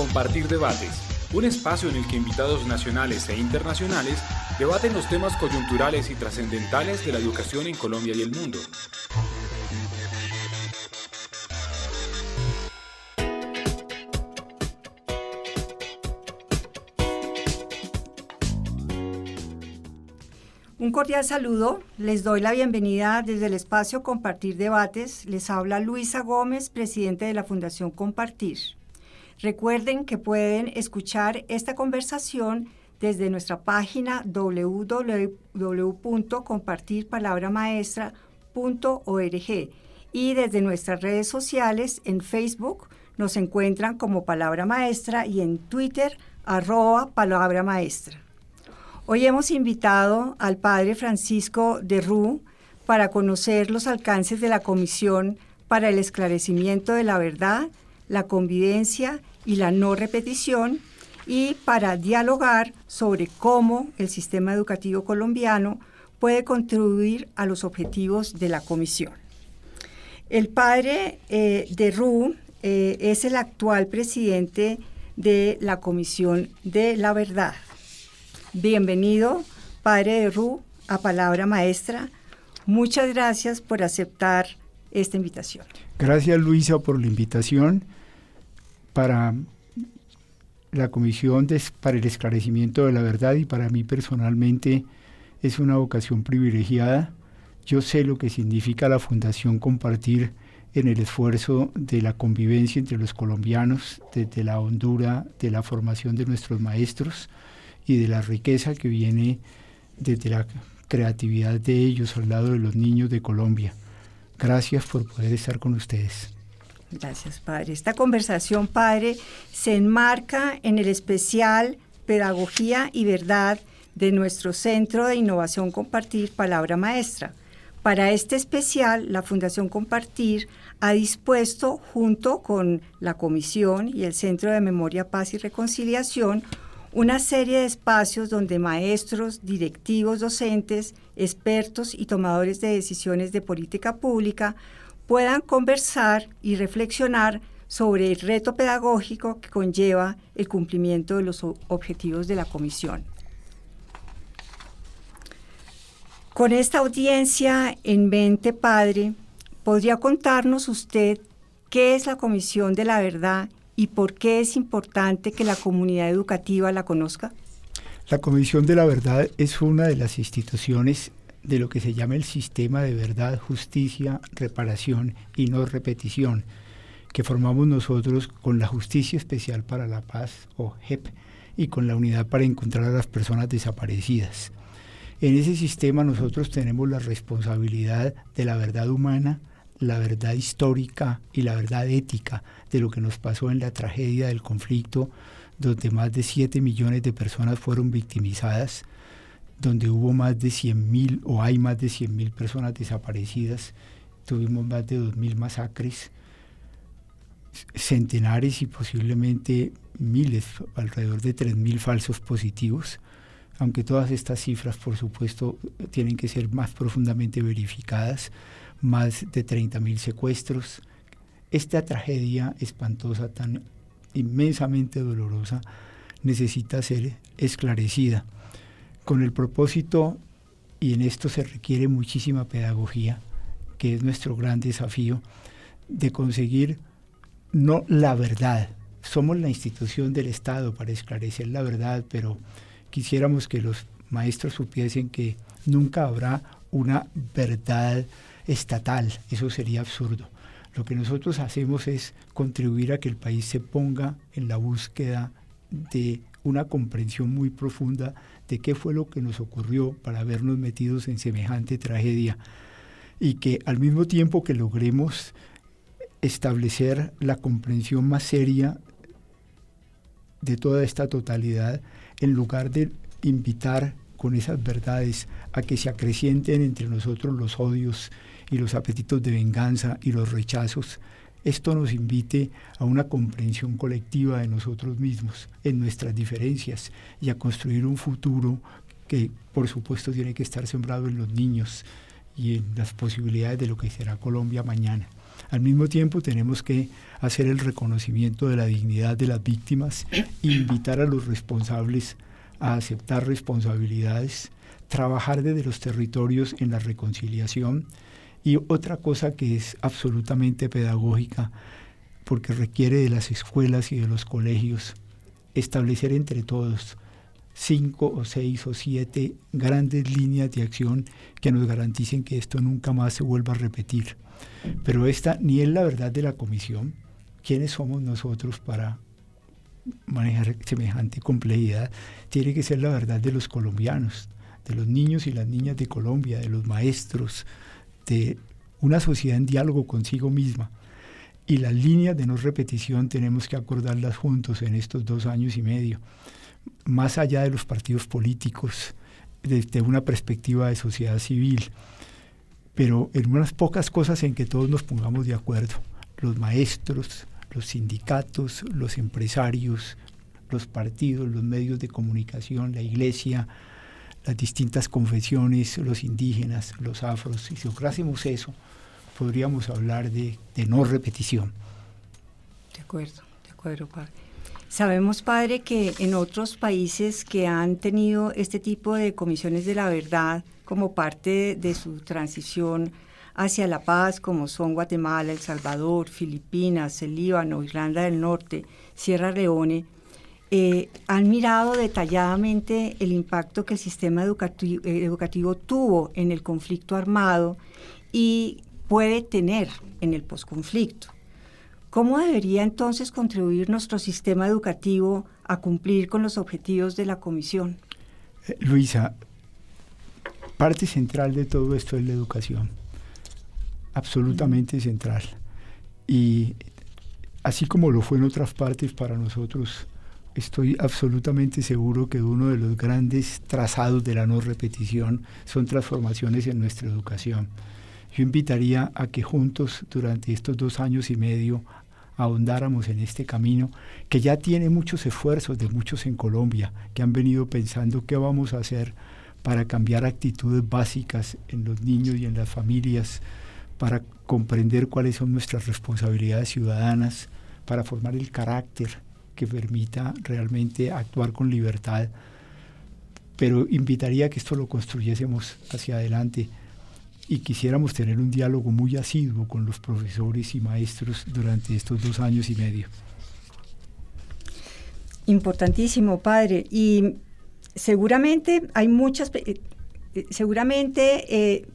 Compartir Debates, un espacio en el que invitados nacionales e internacionales debaten los temas coyunturales y trascendentales de la educación en Colombia y el mundo. Un cordial saludo. Les doy la bienvenida desde el espacio Compartir Debates. Les habla Luisa Gómez, presidente de la Fundación Compartir. Recuerden que pueden escuchar esta conversación desde nuestra página www.compartirpalabramaestra.org y desde nuestras redes sociales en Facebook nos encuentran como Palabra Maestra y en Twitter arroba Palabra Maestra. Hoy hemos invitado al padre Francisco de Rú para conocer los alcances de la Comisión para el Esclarecimiento de la Verdad, la Convivencia y la No Repetición y para dialogar sobre cómo el sistema educativo colombiano puede contribuir a los objetivos de la Comisión. El padre eh, de Rú eh, es el actual presidente de la Comisión de la Verdad. Bienvenido, Padre de Ru, a Palabra Maestra. Muchas gracias por aceptar esta invitación. Gracias, Luisa, por la invitación para la Comisión para el Esclarecimiento de la Verdad y para mí personalmente es una vocación privilegiada. Yo sé lo que significa la Fundación Compartir en el esfuerzo de la convivencia entre los colombianos, desde la hondura de la formación de nuestros maestros y de la riqueza que viene desde la creatividad de ellos al lado de los niños de Colombia. Gracias por poder estar con ustedes. Gracias, Padre. Esta conversación, Padre, se enmarca en el especial Pedagogía y Verdad de nuestro Centro de Innovación Compartir Palabra Maestra. Para este especial, la Fundación Compartir ha dispuesto, junto con la Comisión y el Centro de Memoria, Paz y Reconciliación, una serie de espacios donde maestros, directivos, docentes, expertos y tomadores de decisiones de política pública puedan conversar y reflexionar sobre el reto pedagógico que conlleva el cumplimiento de los objetivos de la comisión. Con esta audiencia en mente, padre, ¿podría contarnos usted qué es la Comisión de la Verdad y por qué es importante que la comunidad educativa la conozca? La Comisión de la Verdad es una de las instituciones de lo que se llama el sistema de verdad, justicia, reparación y no repetición, que formamos nosotros con la Justicia Especial para la Paz, o JEP, y con la Unidad para Encontrar a las Personas Desaparecidas. En ese sistema nosotros tenemos la responsabilidad de la verdad humana, la verdad histórica y la verdad ética de lo que nos pasó en la tragedia del conflicto, donde más de 7 millones de personas fueron victimizadas, donde hubo más de 100.000 o hay más de 100.000 personas desaparecidas, tuvimos más de 2.000 masacres, centenares y posiblemente miles, alrededor de 3.000 falsos positivos, aunque todas estas cifras, por supuesto, tienen que ser más profundamente verificadas más de 30.000 secuestros. Esta tragedia espantosa, tan inmensamente dolorosa, necesita ser esclarecida con el propósito, y en esto se requiere muchísima pedagogía, que es nuestro gran desafío, de conseguir no la verdad. Somos la institución del Estado para esclarecer la verdad, pero quisiéramos que los maestros supiesen que nunca habrá una verdad estatal, eso sería absurdo. Lo que nosotros hacemos es contribuir a que el país se ponga en la búsqueda de una comprensión muy profunda de qué fue lo que nos ocurrió para vernos metidos en semejante tragedia. Y que al mismo tiempo que logremos establecer la comprensión más seria de toda esta totalidad, en lugar de invitar con esas verdades a que se acrecienten entre nosotros los odios y los apetitos de venganza y los rechazos, esto nos invite a una comprensión colectiva de nosotros mismos, en nuestras diferencias, y a construir un futuro que por supuesto tiene que estar sembrado en los niños y en las posibilidades de lo que será Colombia mañana. Al mismo tiempo tenemos que hacer el reconocimiento de la dignidad de las víctimas, invitar a los responsables a aceptar responsabilidades, trabajar desde los territorios en la reconciliación y otra cosa que es absolutamente pedagógica, porque requiere de las escuelas y de los colegios establecer entre todos cinco o seis o siete grandes líneas de acción que nos garanticen que esto nunca más se vuelva a repetir. Pero esta ni es la verdad de la comisión. ¿Quiénes somos nosotros para manejar semejante complejidad? Tiene que ser la verdad de los colombianos, de los niños y las niñas de Colombia, de los maestros, de una sociedad en diálogo consigo misma. Y las líneas de no repetición tenemos que acordarlas juntos en estos dos años y medio, más allá de los partidos políticos, desde una perspectiva de sociedad civil, pero en unas pocas cosas en que todos nos pongamos de acuerdo, los maestros, los sindicatos, los empresarios, los partidos, los medios de comunicación, la iglesia, las distintas confesiones, los indígenas, los afros. Si lográsemos eso, podríamos hablar de, de no repetición. De acuerdo, de acuerdo, padre. Sabemos, padre, que en otros países que han tenido este tipo de comisiones de la verdad como parte de su transición hacia la paz, como son Guatemala, El Salvador, Filipinas, el Líbano, Irlanda del Norte, Sierra Leone, eh, han mirado detalladamente el impacto que el sistema educativo, eh, educativo tuvo en el conflicto armado y puede tener en el posconflicto. ¿Cómo debería entonces contribuir nuestro sistema educativo a cumplir con los objetivos de la Comisión? Eh, Luisa, parte central de todo esto es la educación, absolutamente central. Y así como lo fue en otras partes para nosotros, estoy absolutamente seguro que uno de los grandes trazados de la no repetición son transformaciones en nuestra educación. Yo invitaría a que juntos durante estos dos años y medio ahondáramos en este camino que ya tiene muchos esfuerzos de muchos en Colombia que han venido pensando qué vamos a hacer para cambiar actitudes básicas en los niños y en las familias, para comprender cuáles son nuestras responsabilidades ciudadanas, para formar el carácter que permita realmente actuar con libertad. Pero invitaría a que esto lo construyésemos hacia adelante y quisiéramos tener un diálogo muy asiduo con los profesores y maestros durante estos dos años y medio. Importantísimo, padre. Y seguramente hay muchas, eh, eh, seguramente eh,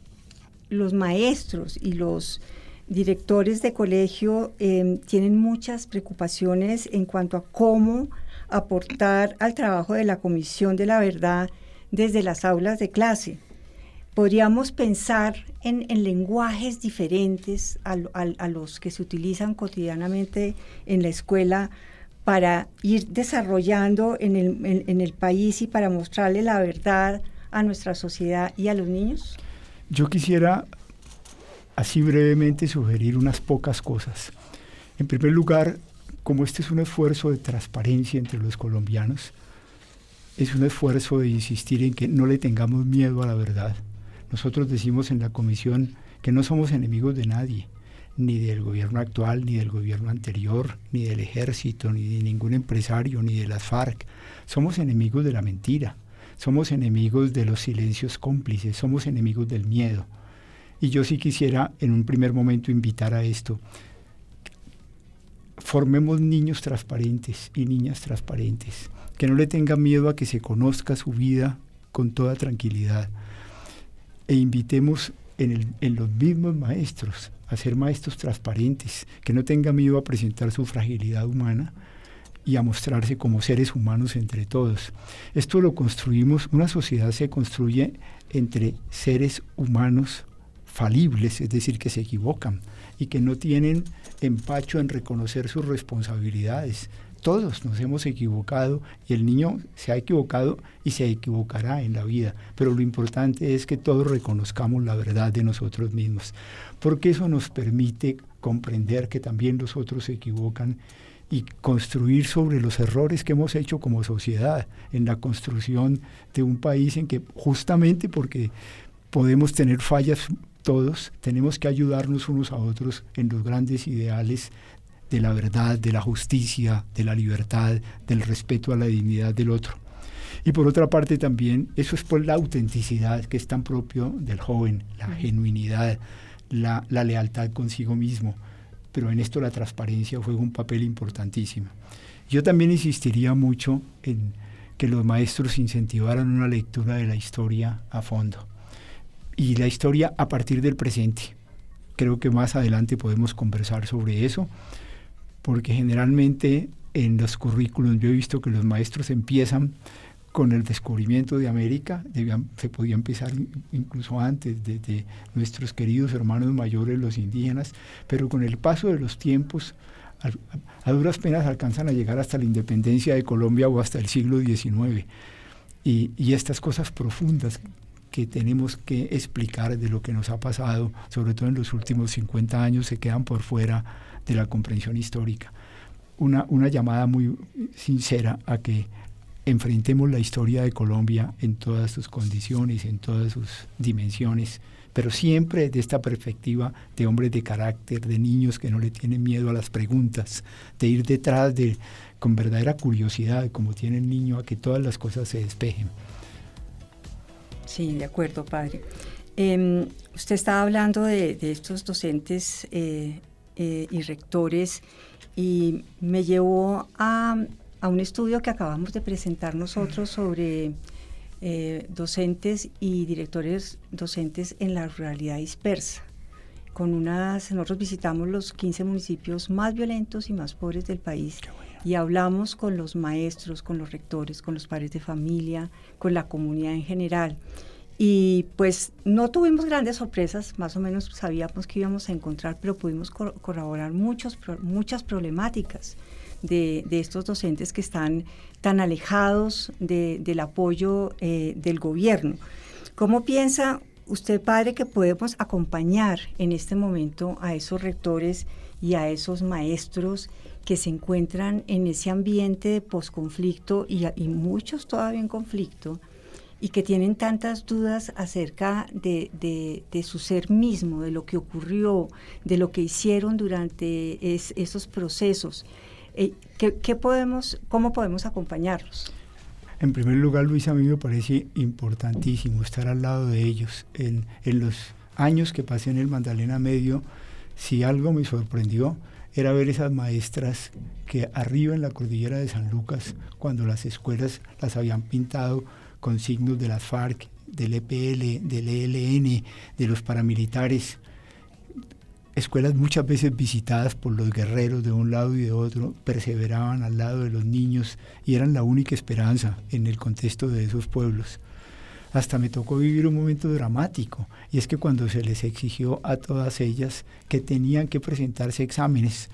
los maestros y los directores de colegio em, tienen muchas preocupaciones en cuanto a cómo aportar al trabajo de la Comisión de la Verdad desde las aulas de clase. Podríamos pensar en, lenguajes diferentes a, los que se utilizan cotidianamente en la escuela para ir desarrollando en el, en el país y para mostrarle la verdad a nuestra sociedad y a los niños? Yo quisiera así brevemente sugerir unas pocas cosas. En primer lugar, como este es un esfuerzo de transparencia entre los colombianos, es un esfuerzo de insistir en que no le tengamos miedo a la verdad. Nosotros decimos en la comisión que no somos enemigos de nadie, ni del gobierno actual, ni del gobierno anterior, ni del ejército, ni de ningún empresario, ni de las FARC. Somos enemigos de la mentira, somos enemigos de los silencios cómplices, somos enemigos del miedo. Y yo sí quisiera en un primer momento invitar a esto. Formemos niños transparentes y niñas transparentes, que no le tengan miedo a que se conozca su vida con toda tranquilidad. E invitemos en, en los mismos maestros a ser maestros transparentes, que no tengan miedo a presentar su fragilidad humana y a mostrarse como seres humanos entre todos. Esto lo construimos, una sociedad se construye entre seres humanos es decir, que se equivocan y que no tienen empacho en reconocer sus responsabilidades. Todos nos hemos equivocado y el niño se ha equivocado y se equivocará en la vida, pero lo importante es que todos reconozcamos la verdad de nosotros mismos, porque eso nos permite comprender que también los otros se equivocan y construir sobre los errores que hemos hecho como sociedad en la construcción de un país en que justamente porque podemos tener fallas todos tenemos que ayudarnos unos a otros en los grandes ideales de la verdad, de la justicia, de la libertad, del respeto a la dignidad del otro. Y por otra parte también, eso es por la autenticidad que es tan propio del joven, la genuinidad, la, la lealtad consigo mismo. Pero en esto la transparencia juega un papel importantísimo. Yo también insistiría mucho en que los maestros incentivaran una lectura de la historia a fondo. Y la historia a partir del presente. Creo que más adelante podemos conversar sobre eso, porque generalmente en los currículos yo he visto que los maestros empiezan con el descubrimiento de América, se podía empezar incluso antes, desde nuestros queridos hermanos mayores, los indígenas, pero con el paso de los tiempos, a, duras penas alcanzan a llegar hasta la independencia de Colombia o hasta el siglo XIX. Y estas cosas profundas que tenemos que explicar de lo que nos ha pasado, sobre todo en los últimos 50 años, se quedan por fuera de la comprensión histórica. Una, una llamada muy sincera a que enfrentemos la historia de Colombia en todas sus condiciones, en todas sus dimensiones, pero siempre de esta perspectiva de hombres de carácter, de niños que no le tienen miedo a las preguntas, de ir detrás de con verdadera curiosidad, como tiene el niño, a que todas las cosas se despejen. Sí, de acuerdo, padre. Em, usted estaba hablando de, estos docentes eh, eh, y rectores y me llevó a un estudio que acabamos de presentar nosotros sobre eh, docentes y directores docentes en la ruralidad dispersa. Con unas, nosotros visitamos los 15 municipios más violentos y más pobres del país y hablamos con los maestros, con los rectores, con los padres de familia, con la comunidad en general. Y pues no tuvimos grandes sorpresas, más o menos sabíamos que íbamos a encontrar, pero pudimos corroborar muchos, muchas problemáticas de, estos docentes que están tan alejados del apoyo eh, del gobierno. ¿Cómo piensa usted, padre, que podemos acompañar en este momento a esos rectores y a esos maestros que se encuentran en ese ambiente de posconflicto y, y muchos todavía en conflicto? y que tienen tantas dudas acerca de, de, su ser mismo, de lo que ocurrió, de lo que hicieron durante esos procesos. Eh, ¿qué, podemos, ¿Cómo podemos acompañarlos? En primer lugar, Luis, a mí me parece importantísimo estar al lado de ellos. En, en los años que pasé en el Magdalena Medio, si algo me sorprendió, era ver esas maestras que arriba en la cordillera de San Lucas, cuando las escuelas las habían pintado con signos de las FARC, del EPL, del ELN, de los paramilitares, escuelas muchas veces visitadas por los guerreros de un lado y de otro, perseveraban al lado de los niños y eran la única esperanza en el contexto de esos pueblos. Hasta me tocó vivir un momento dramático, y es que cuando se les exigió a todas ellas que tenían que presentarse exámenes,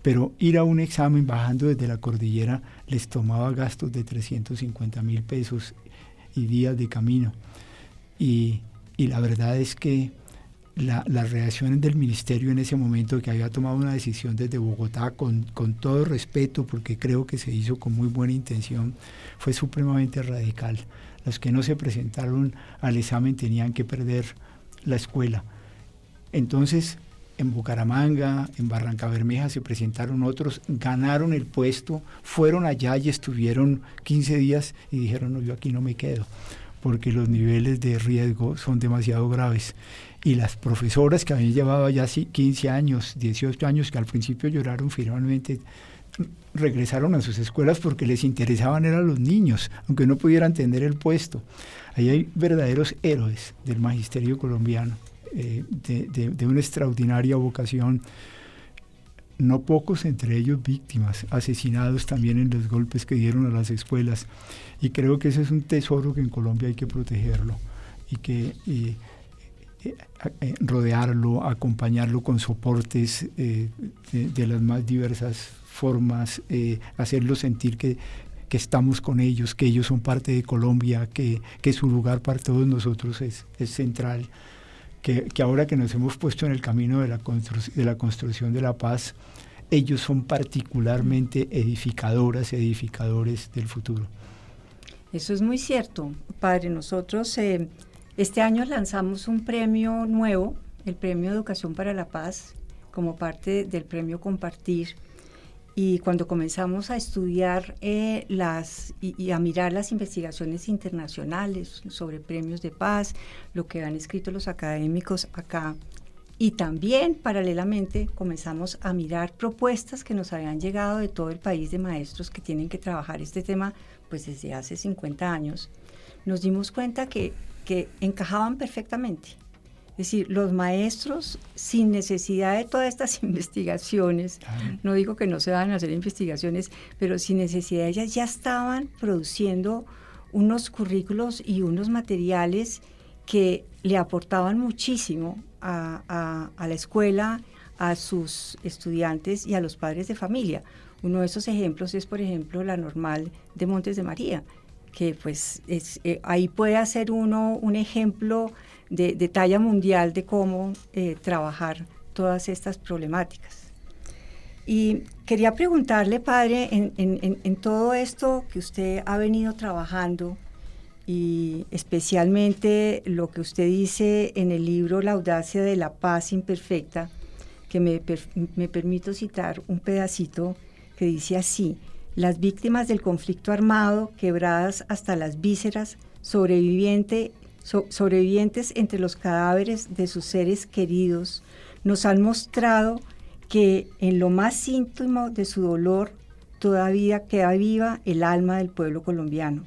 pero ir a un examen bajando desde la cordillera les tomaba gastos de 350 mil pesos y días de camino. Y, y la verdad es que la, las reacciones del ministerio en ese momento, que había tomado una decisión desde Bogotá con, con, todo respeto, porque creo que se hizo con muy buena intención, fue supremamente radical. Los que no se presentaron al examen tenían que perder la escuela. Entonces, en Bucaramanga, en Barranca Bermeja se presentaron otros, ganaron el puesto, fueron allá y estuvieron 15 días y dijeron, no, yo aquí no me quedo, porque los niveles de riesgo son demasiado graves y las profesoras que habían llevado ya 15 años, 18 años, que al principio lloraron finalmente, regresaron a sus escuelas porque les interesaban eran los niños, aunque no pudieran tener el puesto. Ahí hay verdaderos héroes del magisterio colombiano, eh, de, de una extraordinaria vocación no pocos entre ellos víctimas, asesinados también en los golpes que dieron a las escuelas. Y creo que ese es un tesoro que en Colombia hay que protegerlo y que rodearlo, acompañarlo con soportes eh, de, las más diversas formas, hacerlo sentir que, estamos con ellos, que ellos son parte de Colombia, que, su lugar para todos nosotros es, central, que, ahora que nos hemos puesto en el camino de la, de la construcción de la paz, ellos son particularmente edificadoras, edificadores del futuro. Eso es muy cierto, padre. Nosotros este año lanzamos un premio nuevo el Premio Educación para la Paz como parte del Premio Compartir. Y cuando comenzamos a estudiar eh, las y, a mirar las investigaciones internacionales sobre premios de paz, lo que han escrito los académicos acá, y también paralelamente comenzamos a mirar propuestas que nos habían llegado de todo el país de maestros que tienen que trabajar este tema pues desde hace 50 años, nos dimos cuenta que, que encajaban perfectamente. Es decir, los maestros, sin necesidad de todas estas investigaciones, no digo que no se van a hacer investigaciones, pero sin necesidad de ellas ya estaban produciendo unos currículos y unos materiales que le aportaban muchísimo a, a, la escuela, a sus estudiantes y a los padres de familia. Uno de esos ejemplos es, por ejemplo, la normal de Montes de María, que pues es, eh, ahí puede hacer uno un ejemplo de, talla mundial de cómo eh, trabajar todas estas problemáticas. Y quería preguntarle, padre, en, en, todo esto que usted ha venido trabajando, y especialmente lo que usted dice en el libro La audacia de la paz imperfecta, que me, me permito citar un pedacito que dice así, las víctimas del conflicto armado, quebradas hasta las vísceras, sobreviviente, sobrevivientes entre los cadáveres de sus seres queridos, nos han mostrado que en lo más íntimo de su dolor todavía queda viva el alma del pueblo colombiano.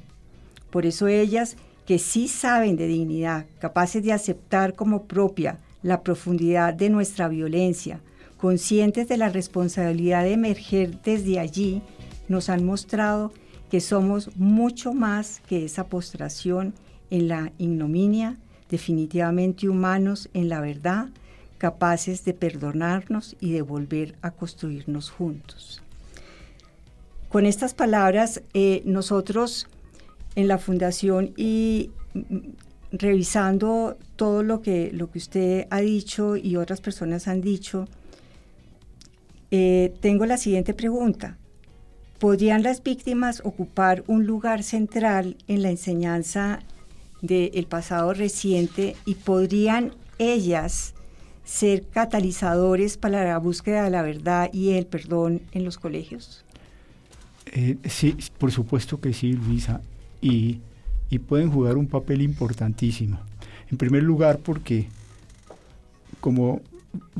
Por eso ellas, que sí saben de dignidad, capaces de aceptar como propia la profundidad de nuestra violencia, conscientes de la responsabilidad de emerger desde allí, nos han mostrado que somos mucho más que esa postración en la ignominia, definitivamente humanos en la verdad, capaces de perdonarnos y de volver a construirnos juntos. Con estas palabras, eh, nosotros en la Fundación y mm, revisando todo lo que, lo que usted ha dicho y otras personas han dicho, eh, tengo la siguiente pregunta. ¿Podrían las víctimas ocupar un lugar central en la enseñanza del pasado reciente y podrían ellas ser catalizadores para la búsqueda de la verdad y el perdón en los colegios? Eh, sí, por supuesto que sí, Luisa, y, y pueden jugar un papel importantísimo. En primer lugar, porque, como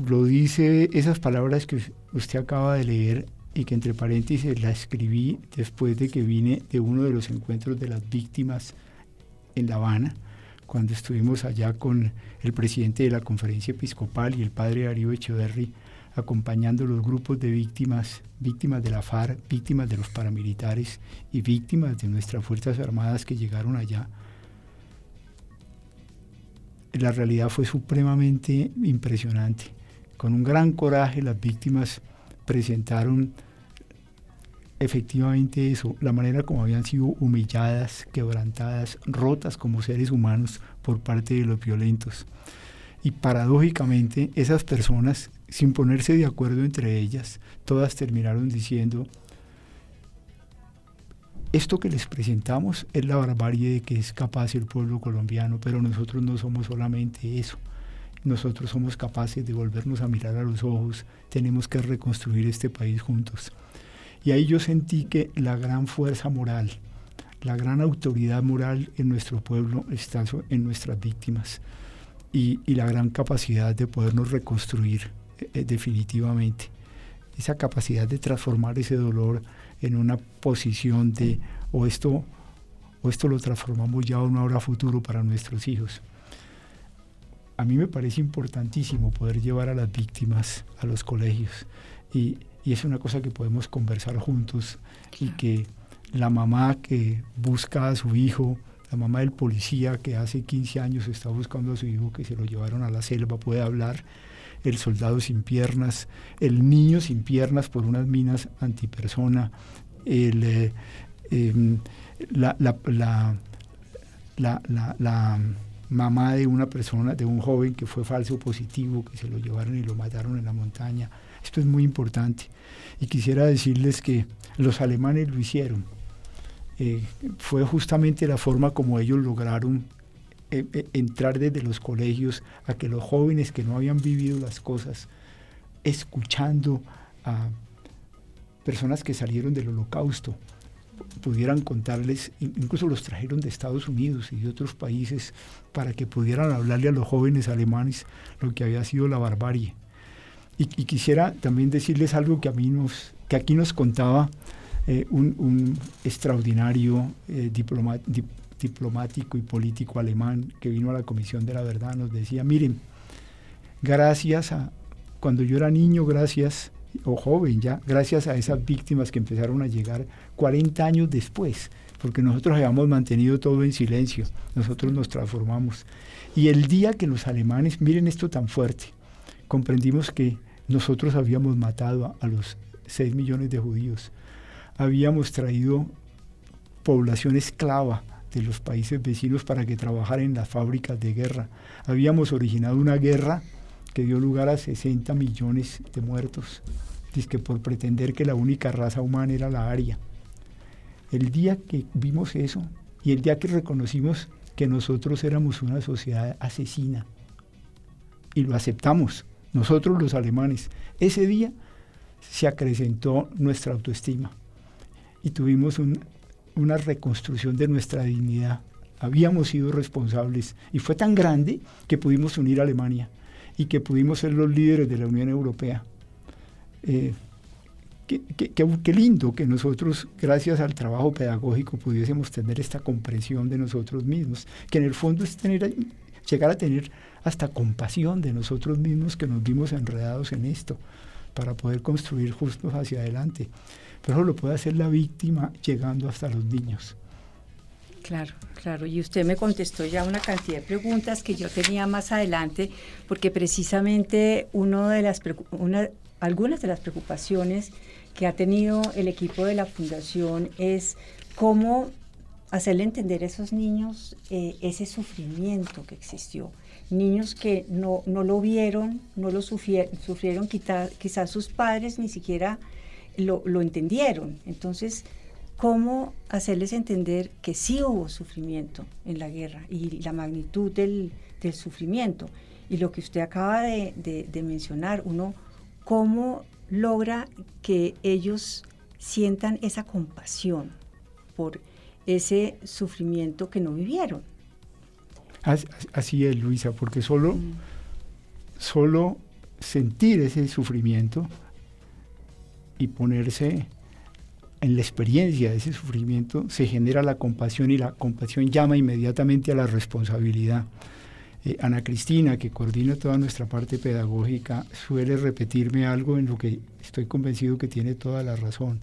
lo dice esas palabras que usted acaba de leer y que entre paréntesis la escribí después de que vine de uno de los encuentros de las víctimas en La Habana, cuando estuvimos allá con el presidente de la conferencia episcopal y el padre Darío Echeverry, acompañando los grupos de víctimas, víctimas de la FARC, víctimas de los paramilitares y víctimas de nuestras Fuerzas Armadas que llegaron allá. La realidad fue supremamente impresionante. Con un gran coraje las víctimas presentaron efectivamente eso, la manera como habían sido humilladas, quebrantadas, rotas como seres humanos por parte de los violentos. Y paradójicamente esas personas, sin ponerse de acuerdo entre ellas, todas terminaron diciendo, esto que les presentamos es la barbarie de que es capaz el pueblo colombiano, pero nosotros no somos solamente eso. Nosotros somos capaces de volvernos a mirar a los ojos, tenemos que reconstruir este país juntos. Y ahí yo sentí que la gran fuerza moral, la gran autoridad moral en nuestro pueblo está en nuestras víctimas y, la gran capacidad de podernos reconstruir eh, definitivamente. Esa capacidad de transformar ese dolor en una posición de o esto, o esto lo transformamos ya a una hora futuro para nuestros hijos. A mí me parece importantísimo poder llevar a las víctimas a los colegios. Y, y es una cosa que podemos conversar juntos y que la mamá que busca a su hijo, la mamá del policía que hace 15 años está buscando a su hijo que se lo llevaron a la selva puede hablar, el soldado sin piernas, el niño sin piernas por unas minas antipersona, el, eh, em, la, la, la, la, mamá de una persona, de un joven que fue falso positivo, que se lo llevaron y lo mataron en la montaña. Esto es muy importante. Y quisiera decirles que los alemanes lo hicieron. Eh, fue justamente la forma como ellos lograron eh, eh, entrar desde los colegios a que los jóvenes que no habían vivido las cosas, escuchando a personas que salieron del holocausto, pudieran contarles, incluso los trajeron de Estados Unidos y de otros países, para que pudieran hablarle a los jóvenes alemanes lo que había sido la barbarie. Y, quisiera también decirles algo que a mí nos, que aquí nos contaba eh, un, extraordinario eh, diplomático y político alemán que vino a la Comisión de la Verdad, nos decía, miren, gracias a, cuando yo era niño, gracias, o joven ya, gracias a esas víctimas que empezaron a llegar 40 años después, porque nosotros habíamos mantenido todo en silencio, nosotros nos transformamos. Y el día que los alemanes, miren esto tan fuerte, comprendimos que nosotros habíamos matado a, los 6 millones de judíos, habíamos traído población esclava de los países vecinos para que trabajara en las fábricas de guerra, habíamos originado una guerra que dio lugar a 60 millones de muertos, que por pretender que la única raza humana era la aria. El día que vimos eso y el día que reconocimos que nosotros éramos una sociedad asesina y lo aceptamos, nosotros los alemanes, ese día se acrecentó nuestra autoestima y tuvimos una reconstrucción de nuestra dignidad. Habíamos sido responsables y fue tan grande que pudimos unir a Alemania y que pudimos ser los líderes de la Unión Europea. Eh, qué, lindo que nosotros, gracias al trabajo pedagógico, pudiésemos tener esta comprensión de nosotros mismos, que en el fondo es tener, llegar a tener hasta compasión de nosotros mismos que nos vimos enredados en esto, para poder construir justos hacia adelante. Pero eso lo puede hacer la víctima llegando hasta los niños. Claro, claro. Y usted me contestó ya una cantidad de preguntas que yo tenía más adelante, porque precisamente uno de las una, algunas de las preocupaciones que ha tenido el equipo de la fundación es cómo hacerle entender a esos niños eh, ese sufrimiento que existió. Niños que no, no lo vieron, no lo sufrieron, sufrieron quizás sus padres ni siquiera lo, lo entendieron. Entonces, cómo hacerles entender que sí hubo sufrimiento en la guerra y la magnitud del, sufrimiento. Y lo que usted acaba de, mencionar, uno, cómo logra que ellos sientan esa compasión por ese sufrimiento que no vivieron. Así es, Luisa, porque solo, mm. solo sentir ese sufrimiento y ponerse en la experiencia de ese sufrimiento se genera la compasión y la compasión llama inmediatamente a la responsabilidad. Eh, Ana Cristina, que coordina toda nuestra parte pedagógica, suele repetirme algo en lo que estoy convencido que tiene toda la razón.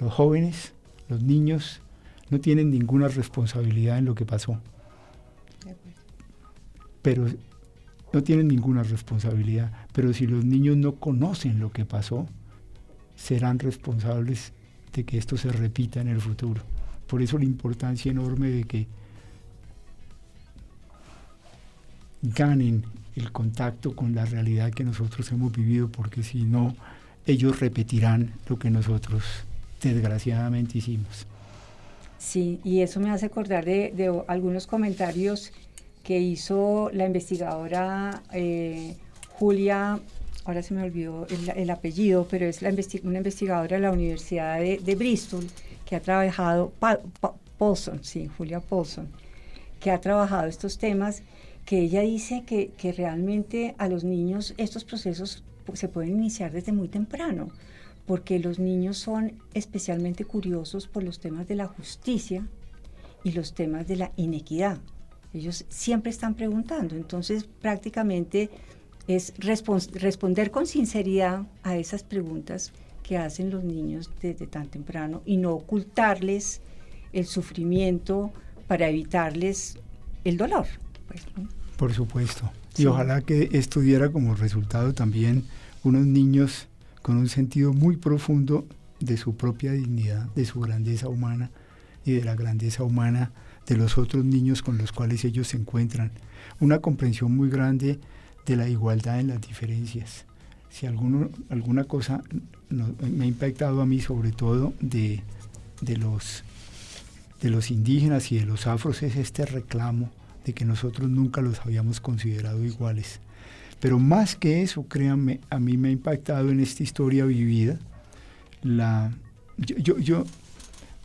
Los jóvenes, los niños, no tienen ninguna responsabilidad en lo que pasó. Pero no tienen ninguna responsabilidad. Pero si los niños no conocen lo que pasó, serán responsables de que esto se repita en el futuro. Por eso la importancia enorme de que ganen el contacto con la realidad que nosotros hemos vivido, porque si no, ellos repetirán lo que nosotros desgraciadamente hicimos. Sí, y eso me hace acordar de, algunos comentarios que hizo la investigadora eh, Julia ahora se me olvidó el, apellido, pero es una investigadora de la Universidad de, Bristol que ha trabajado, Paulson, sí, Julia Paulson, que ha trabajado estos temas, que ella dice que realmente a los niños estos procesos se pueden iniciar desde muy temprano, porque los niños son especialmente curiosos por los temas de la justicia y los temas de la inequidad. Ellos siempre están preguntando, entonces prácticamente es responder con sinceridad a esas preguntas que hacen los niños desde tan temprano y no ocultarles el sufrimiento para evitarles el dolor. Pues, Por supuesto. Y ojalá que esto diera como resultado también unos niños con un sentido muy profundo de su propia dignidad, de su grandeza humana y de la grandeza humana de los otros niños con los cuales ellos se encuentran. Una comprensión muy grande de la igualdad en las diferencias. Si alguno, alguna cosa me ha impactado a mí sobre todo de, de, los, de los indígenas y de los afros es este reclamo de que nosotros nunca los habíamos considerado iguales. Pero más que eso, créanme, a mí me ha impactado en esta historia vivida. La, yo, yo,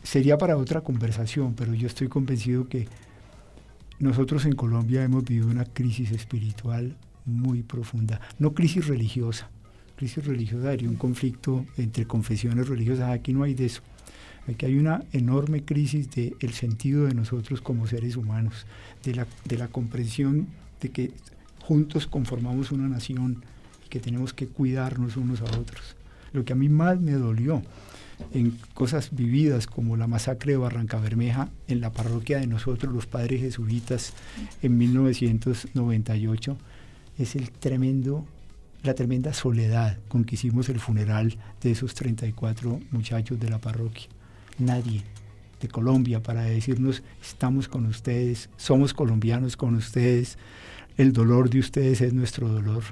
sería para otra conversación, pero yo estoy convencido que nosotros en Colombia hemos vivido una crisis espiritual muy profunda, no crisis religiosa, crisis religiosa sería un conflicto entre confesiones religiosas, aquí no hay de eso. Aquí hay una enorme crisis del el sentido de nosotros como seres humanos, de la, de la comprensión de que juntos conformamos una nación y que tenemos que cuidarnos unos a otros. Lo que a mí más me dolió en cosas vividas como la masacre de Barranca Bermeja en la parroquia de nosotros, los padres jesuitas, en 1998, es el tremendo, la tremenda soledad con que hicimos el funeral de esos 34 muchachos de la parroquia. Nadie de Colombia para decirnos estamos con ustedes, somos colombianos con ustedes, el dolor de ustedes es nuestro dolor.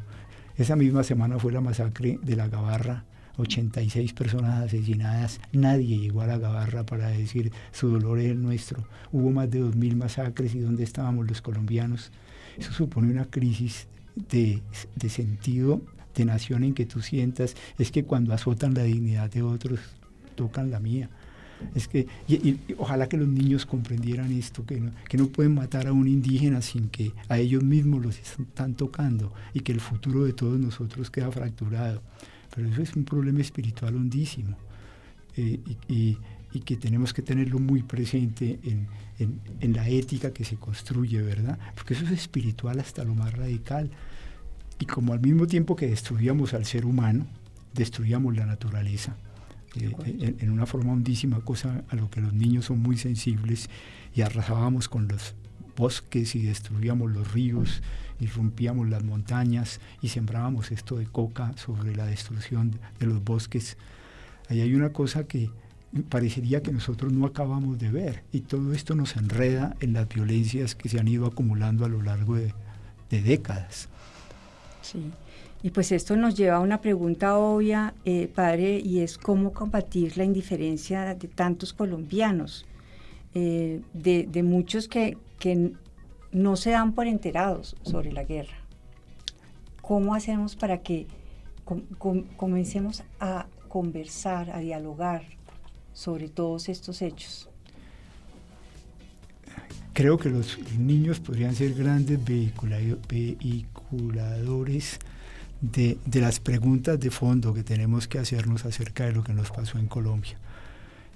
Esa misma semana fue la masacre de la Gabarra, 86 personas asesinadas, nadie llegó a la Gabarra para decir su dolor es el nuestro. Hubo más de 2.000 masacres y dónde estábamos los colombianos. Eso supone una crisis de, de sentido de nación en que tú sientas, es que cuando azotan la dignidad de otros, tocan la mía. Es que, y, ojalá que los niños comprendieran esto, que no, que no pueden matar a un indígena sin que a ellos mismos los están tocando y que el futuro de todos nosotros queda fracturado. Pero eso es un problema espiritual hondísimo eh, y, y, que tenemos que tenerlo muy presente en, en, en la ética que se construye, ¿verdad? Porque eso es espiritual hasta lo más radical. Y como al mismo tiempo que destruíamos al ser humano, destruíamos la naturaleza eh, en, una forma hondísima, cosa a lo que los niños son muy sensibles, y arrasábamos con los bosques y destruíamos los ríos y rompíamos las montañas y sembrábamos esto de coca sobre la destrucción de los bosques. Ahí hay una cosa que parecería que nosotros no acabamos de ver y todo esto nos enreda en las violencias que se han ido acumulando a lo largo de, décadas. Sí. Y pues esto nos lleva a una pregunta obvia, eh, padre, y es cómo combatir la indiferencia de tantos colombianos, eh, de, muchos que, no se dan por enterados sobre la guerra. ¿Cómo hacemos para que comencemos a conversar, a dialogar sobre todos estos hechos? Creo que los niños podrían ser grandes vehiculadores de, las preguntas de fondo que tenemos que hacernos acerca de lo que nos pasó en Colombia.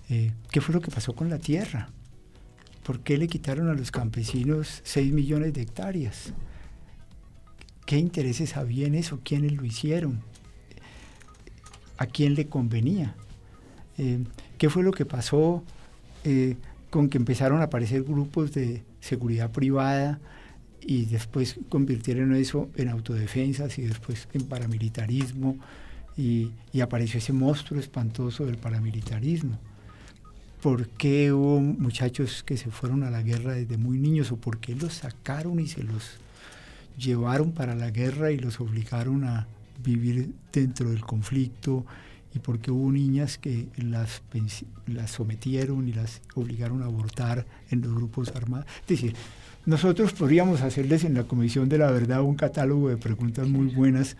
Eh, ¿Qué fue lo que pasó con la tierra? ¿Por qué le quitaron a los campesinos 6 millones de hectáreas? ¿Qué intereses había en eso? ¿Quiénes lo hicieron? ¿A quién le convenía? Eh, ¿Qué fue lo que pasó eh, con que empezaron a aparecer grupos de seguridad privada y después convirtieron eso en autodefensas y después en paramilitarismo y, apareció ese monstruo espantoso del paramilitarismo. ¿Por qué hubo muchachos que se fueron a la guerra desde muy niños o por qué los sacaron y se los llevaron para la guerra y los obligaron a vivir dentro del conflicto y por qué hubo niñas que las, las sometieron y las obligaron a abortar en los grupos armados? Es decir, nosotros podríamos hacerles en la Comisión de la Verdad un catálogo de preguntas muy buenas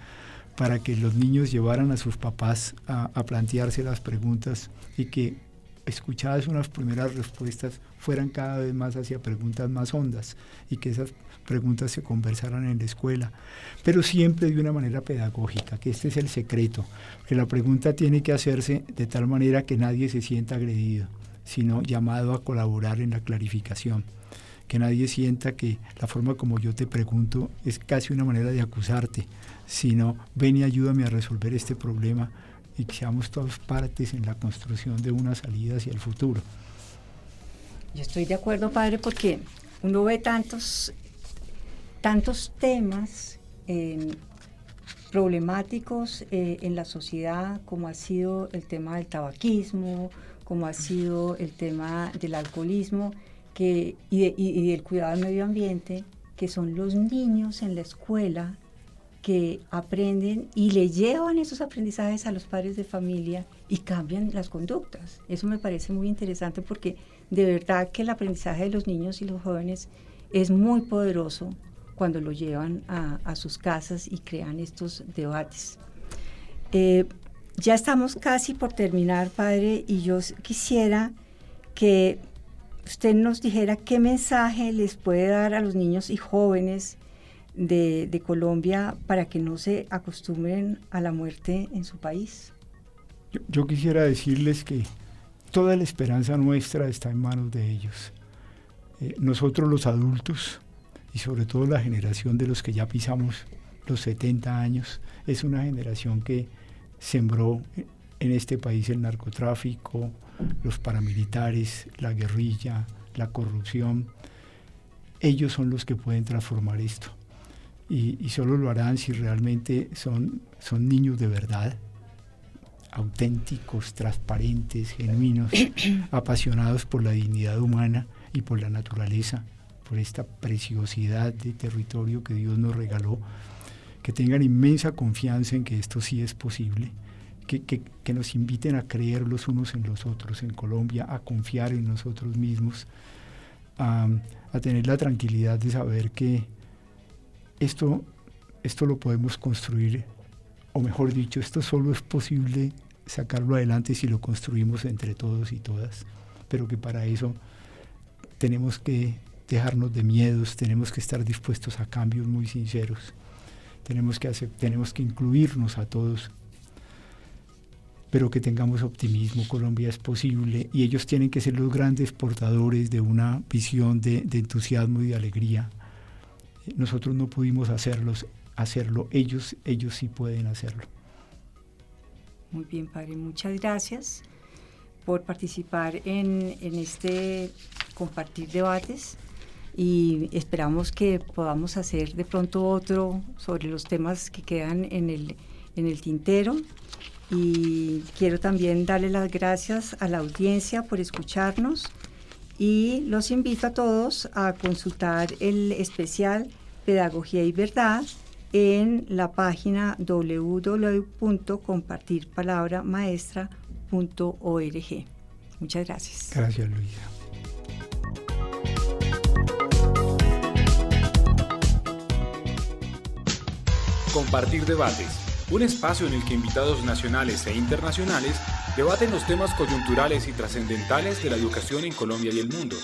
para que los niños llevaran a sus papás a, plantearse las preguntas y que escuchadas unas primeras respuestas fueran cada vez más hacia preguntas más hondas y que esas preguntas se conversaran en la escuela, pero siempre de una manera pedagógica, que este es el secreto, que la pregunta tiene que hacerse de tal manera que nadie se sienta agredido, sino llamado a colaborar en la clarificación que nadie sienta que la forma como yo te pregunto es casi una manera de acusarte, sino ven y ayúdame a resolver este problema y que seamos todas partes en la construcción de una salida hacia el futuro. Yo estoy de acuerdo, padre, porque uno ve tantos, tantos temas em, problemáticos eh, en la sociedad, como ha sido el tema del tabaquismo, como ha sido el tema del alcoholismo, y, del cuidado del medio ambiente, que son los niños en la escuela que aprenden y le llevan esos aprendizajes a los padres de familia y cambian las conductas. Eso me parece muy interesante porque de verdad que el aprendizaje de los niños y los jóvenes es muy poderoso cuando lo llevan a, sus casas y crean estos debates. Eh, ya estamos casi por terminar, padre, y yo quisiera que usted nos dijera qué mensaje les puede dar a los niños y jóvenes de, Colombia para que no se acostumbren a la muerte en su país. Yo, quisiera decirles que toda la esperanza nuestra está en manos de ellos. Eh, nosotros los adultos y sobre todo la generación de los que ya pisamos los 70 años, es una generación que sembró en este país el narcotráfico, los paramilitares, la guerrilla, la corrupción. Ellos son los que pueden transformar esto. Y, solo lo harán si realmente son, son niños de verdad, auténticos, transparentes, genuinos, apasionados por la dignidad humana y por la naturaleza, por esta preciosidad de territorio que Dios nos regaló, que tengan inmensa confianza en que esto sí es posible, que, que, nos inviten a creer los unos en los otros en Colombia, a confiar en nosotros mismos, a, a tener la tranquilidad de saber que esto, esto lo podemos construir, o mejor dicho, esto solo es posible sacarlo adelante si lo construimos entre todos y todas, pero que para eso tenemos que dejarnos de miedos, tenemos que estar dispuestos a cambios muy sinceros, tenemos que, hacer, tenemos que incluirnos a todos, pero que tengamos optimismo, Colombia es posible y ellos tienen que ser los grandes portadores de una visión de, entusiasmo y de alegría. Nosotros no pudimos hacerlos, hacerlo, ellos, ellos sí pueden hacerlo. Muy bien, padre, muchas gracias por participar en, en este compartir debates y esperamos que podamos hacer de pronto otro sobre los temas que quedan en el, en el tintero. Y quiero también darle las gracias a la audiencia por escucharnos y los invito a todos a consultar el especial Pedagogía y Verdad en la página www.compartirpalabramaestra.org. Muchas gracias. Gracias, Luisa. Compartir debates, un espacio en el que invitados nacionales e internacionales debaten los temas coyunturales y trascendentales de la educación en Colombia y el mundo.